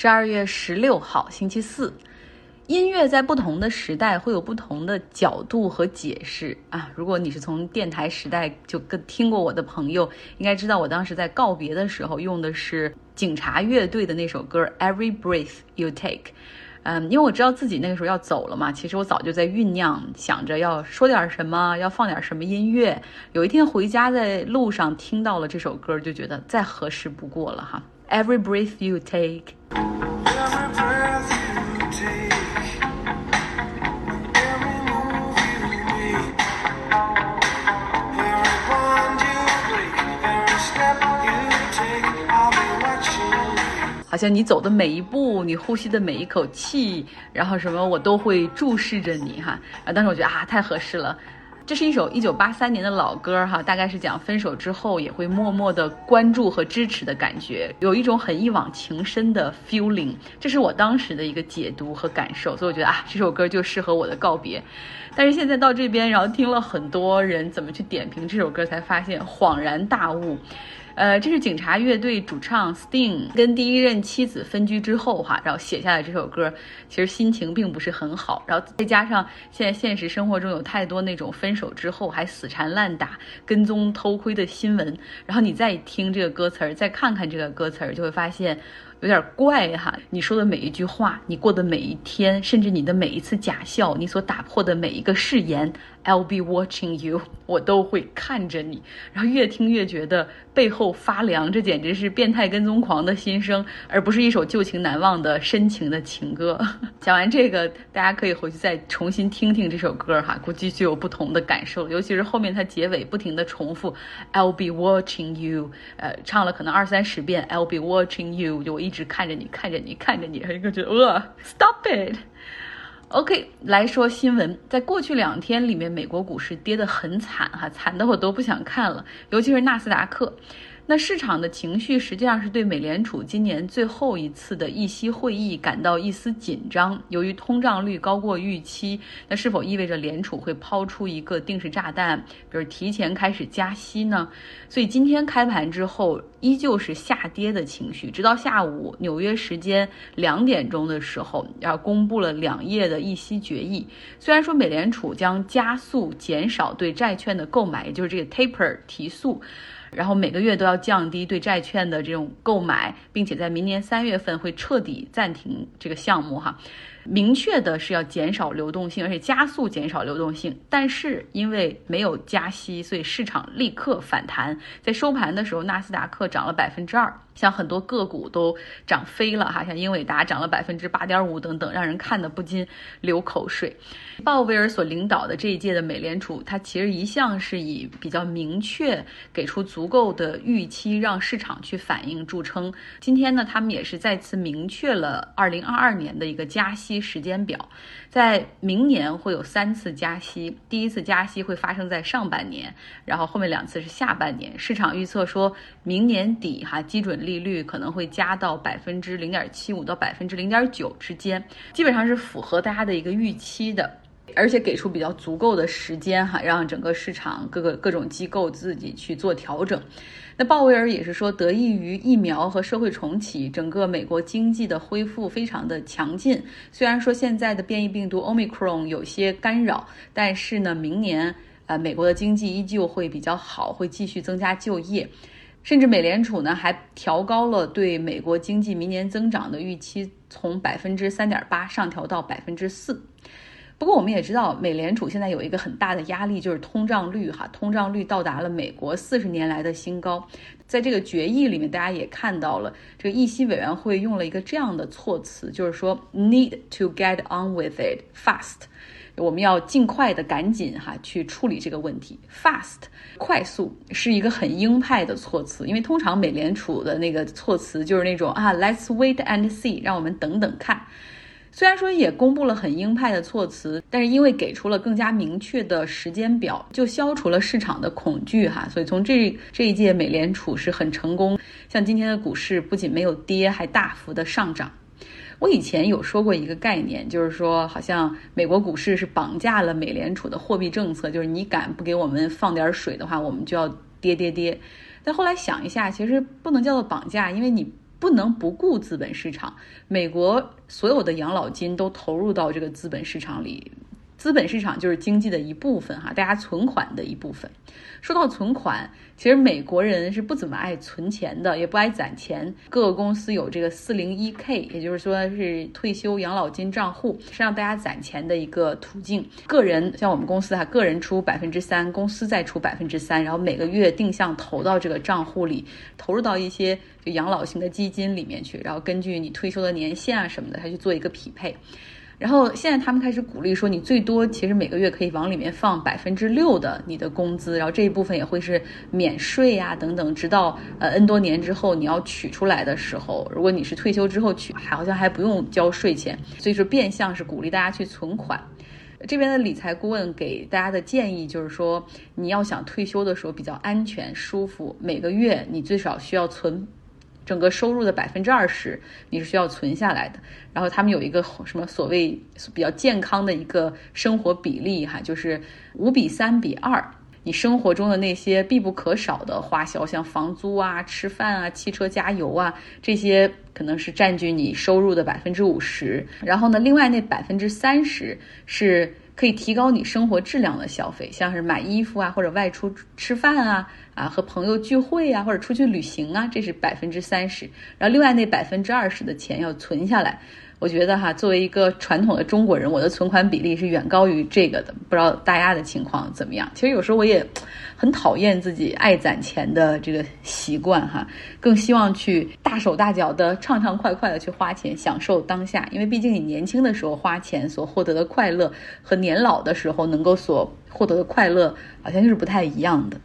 十二月十六号，星期四。音乐在不同的时代会有不同的角度和解释啊。如果你是从电台时代就跟听过我的朋友，应该知道我当时在告别的时候用的是警察乐队的那首歌《Every Breath You Take》。嗯，因为我知道自己那个时候要走了嘛，其实我早就在酝酿，想着要说点什么，要放点什么音乐。有一天回家在路上听到了这首歌，就觉得再合适不过了哈。Every breath you take。好像你走的每一步，你呼吸的每一口气，然后什么我都会注视着你哈。啊，当时我觉得啊，太合适了。这是一首一九八三年的老歌哈，大概是讲分手之后也会默默的关注和支持的感觉，有一种很一往情深的 feeling。这是我当时的一个解读和感受，所以我觉得啊，这首歌就适合我的告别。但是现在到这边，然后听了很多人怎么去点评这首歌，才发现恍然大悟。呃，这是警察乐队主唱 Sting 跟第一任妻子分居之后哈，然后写下来这首歌，其实心情并不是很好。然后再加上现在现实生活中有太多那种分手之后还死缠烂打、跟踪偷窥的新闻，然后你再听这个歌词儿，再看看这个歌词儿，就会发现。有点怪哈，你说的每一句话，你过的每一天，甚至你的每一次假笑，你所打破的每一个誓言，I'll be watching you，我都会看着你。然后越听越觉得背后发凉，这简直是变态跟踪狂的心声，而不是一首旧情难忘的深情的情歌。讲完这个，大家可以回去再重新听听这首歌哈，估计就有不同的感受。尤其是后面它结尾不停的重复 I'll be watching you，呃，唱了可能二三十遍 I'll be watching you，就我一。直看着你，看着你，看着你，一个觉呃，stop it。OK，来说新闻，在过去两天里面，美国股市跌得很惨哈，惨得我都不想看了，尤其是纳斯达克。那市场的情绪实际上是对美联储今年最后一次的议息会议感到一丝紧张。由于通胀率高过预期，那是否意味着联储会抛出一个定时炸弹，比如提前开始加息呢？所以今天开盘之后依旧是下跌的情绪，直到下午纽约时间两点钟的时候，要公布了两页的议息决议。虽然说美联储将加速减少对债券的购买，也就是这个 taper 提速。然后每个月都要降低对债券的这种购买，并且在明年三月份会彻底暂停这个项目哈。明确的是要减少流动性，而且加速减少流动性。但是因为没有加息，所以市场立刻反弹。在收盘的时候，纳斯达克涨了百分之二。像很多个股都涨飞了哈，像英伟达涨了百分之八点五等等，让人看得不禁流口水。鲍威尔所领导的这一届的美联储，它其实一向是以比较明确给出足够的预期，让市场去反应著称。今天呢，他们也是再次明确了二零二二年的一个加息时间表，在明年会有三次加息，第一次加息会发生在上半年，然后后面两次是下半年。市场预测说明年底哈基准。利率可能会加到百分之零点七五到百分之零点九之间，基本上是符合大家的一个预期的，而且给出比较足够的时间哈，让整个市场各个各种机构自己去做调整。那鲍威尔也是说，得益于疫苗和社会重启，整个美国经济的恢复非常的强劲。虽然说现在的变异病毒 Omicron 有些干扰，但是呢，明年呃美国的经济依旧会比较好，会继续增加就业。甚至美联储呢还调高了对美国经济明年增长的预期，从百分之三点八上调到百分之四。不过我们也知道，美联储现在有一个很大的压力，就是通胀率哈，通胀率到达了美国四十年来的新高。在这个决议里面，大家也看到了，这个议息委员会用了一个这样的措辞，就是说 need to get on with it fast。我们要尽快的赶紧哈去处理这个问题，fast 快速是一个很鹰派的措辞，因为通常美联储的那个措辞就是那种啊，let's wait and see，让我们等等看。虽然说也公布了很鹰派的措辞，但是因为给出了更加明确的时间表，就消除了市场的恐惧哈。所以从这这一届美联储是很成功，像今天的股市不仅没有跌，还大幅的上涨。我以前有说过一个概念，就是说，好像美国股市是绑架了美联储的货币政策，就是你敢不给我们放点水的话，我们就要跌跌跌。但后来想一下，其实不能叫做绑架，因为你不能不顾资本市场。美国所有的养老金都投入到这个资本市场里。资本市场就是经济的一部分哈，大家存款的一部分。说到存款，其实美国人是不怎么爱存钱的，也不爱攒钱。各个公司有这个四零一 K，也就是说是退休养老金账户，是让大家攒钱的一个途径。个人像我们公司哈，个人出百分之三，公司再出百分之三，然后每个月定向投到这个账户里，投入到一些就养老型的基金里面去，然后根据你退休的年限啊什么的，它去做一个匹配。然后现在他们开始鼓励说，你最多其实每个月可以往里面放百分之六的你的工资，然后这一部分也会是免税呀等等，直到呃 N 多年之后你要取出来的时候，如果你是退休之后取，好像还不用交税钱，所以说变相是鼓励大家去存款。这边的理财顾问给大家的建议就是说，你要想退休的时候比较安全舒服，每个月你最少需要存。整个收入的百分之二十，你是需要存下来的。然后他们有一个什么所谓比较健康的一个生活比例哈，就是五比三比二。你生活中的那些必不可少的花销，像房租啊、吃饭啊、汽车加油啊，这些可能是占据你收入的百分之五十。然后呢，另外那百分之三十是。可以提高你生活质量的消费，像是买衣服啊，或者外出吃饭啊，啊和朋友聚会啊，或者出去旅行啊，这是百分之三十。然后另外那百分之二十的钱要存下来。我觉得哈，作为一个传统的中国人，我的存款比例是远高于这个的。不知道大家的情况怎么样？其实有时候我也很讨厌自己爱攒钱的这个习惯哈，更希望去大手大脚的、畅畅快快的去花钱，享受当下。因为毕竟你年轻的时候花钱所获得的快乐，和年老的时候能够所获得的快乐，好像就是不太一样的。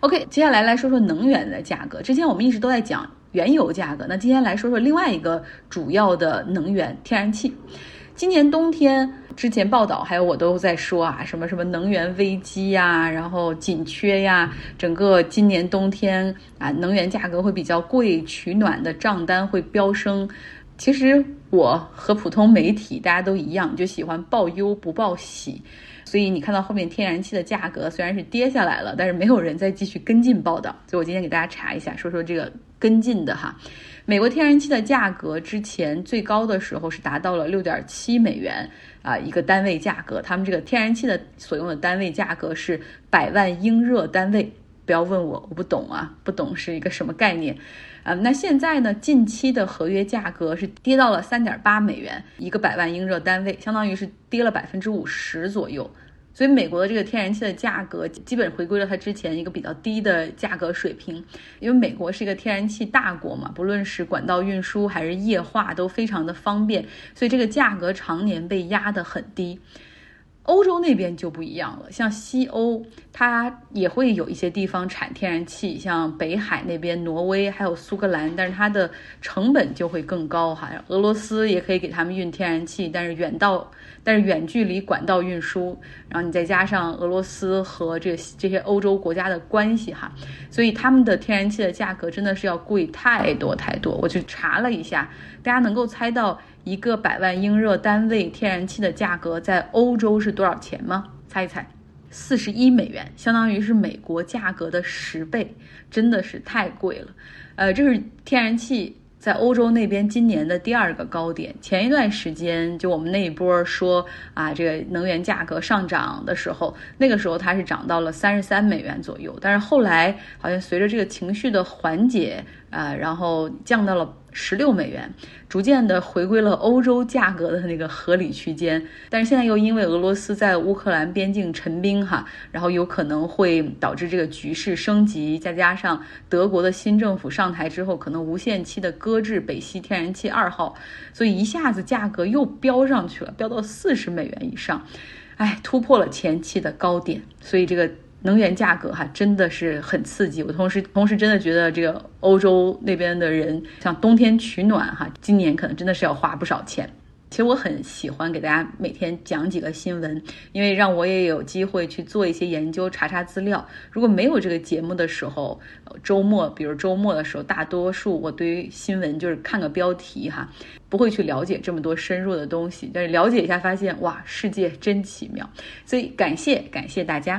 OK，接下来来说说能源的价格。之前我们一直都在讲。原油价格，那今天来说说另外一个主要的能源——天然气。今年冬天之前报道，还有我都在说啊，什么什么能源危机呀，然后紧缺呀，整个今年冬天啊，能源价格会比较贵，取暖的账单会飙升。其实我和普通媒体大家都一样，就喜欢报忧不报喜。所以你看到后面天然气的价格虽然是跌下来了，但是没有人再继续跟进报道。所以我今天给大家查一下，说说这个跟进的哈。美国天然气的价格之前最高的时候是达到了六点七美元啊一个单位价格，他们这个天然气的所用的单位价格是百万英热单位。不要问我，我不懂啊，不懂是一个什么概念。啊，那现在呢？近期的合约价格是跌到了三点八美元一个百万英热单位，相当于是跌了百分之五十左右。所以美国的这个天然气的价格基本回归了它之前一个比较低的价格水平。因为美国是一个天然气大国嘛，不论是管道运输还是液化都非常的方便，所以这个价格常年被压得很低。欧洲那边就不一样了，像西欧，它也会有一些地方产天然气，像北海那边、挪威还有苏格兰，但是它的成本就会更高哈。俄罗斯也可以给他们运天然气，但是远到，但是远距离管道运输，然后你再加上俄罗斯和这这些欧洲国家的关系哈，所以他们的天然气的价格真的是要贵太多太多。我去查了一下，大家能够猜到。一个百万英热单位天然气的价格在欧洲是多少钱吗？猜一猜，四十一美元，相当于是美国价格的十倍，真的是太贵了。呃，这是天然气在欧洲那边今年的第二个高点。前一段时间就我们那一波说啊，这个能源价格上涨的时候，那个时候它是涨到了三十三美元左右，但是后来好像随着这个情绪的缓解，啊，然后降到了。十六美元，逐渐的回归了欧洲价格的那个合理区间，但是现在又因为俄罗斯在乌克兰边境陈兵哈，然后有可能会导致这个局势升级，再加上德国的新政府上台之后，可能无限期的搁置北溪天然气二号，所以一下子价格又飙上去了，飙到四十美元以上，哎，突破了前期的高点，所以这个。能源价格哈真的是很刺激，我同时同时真的觉得这个欧洲那边的人像冬天取暖哈，今年可能真的是要花不少钱。其实我很喜欢给大家每天讲几个新闻，因为让我也有机会去做一些研究、查查资料。如果没有这个节目的时候，周末比如周末的时候，大多数我对于新闻就是看个标题哈，不会去了解这么多深入的东西。但是了解一下，发现哇，世界真奇妙。所以感谢感谢大家。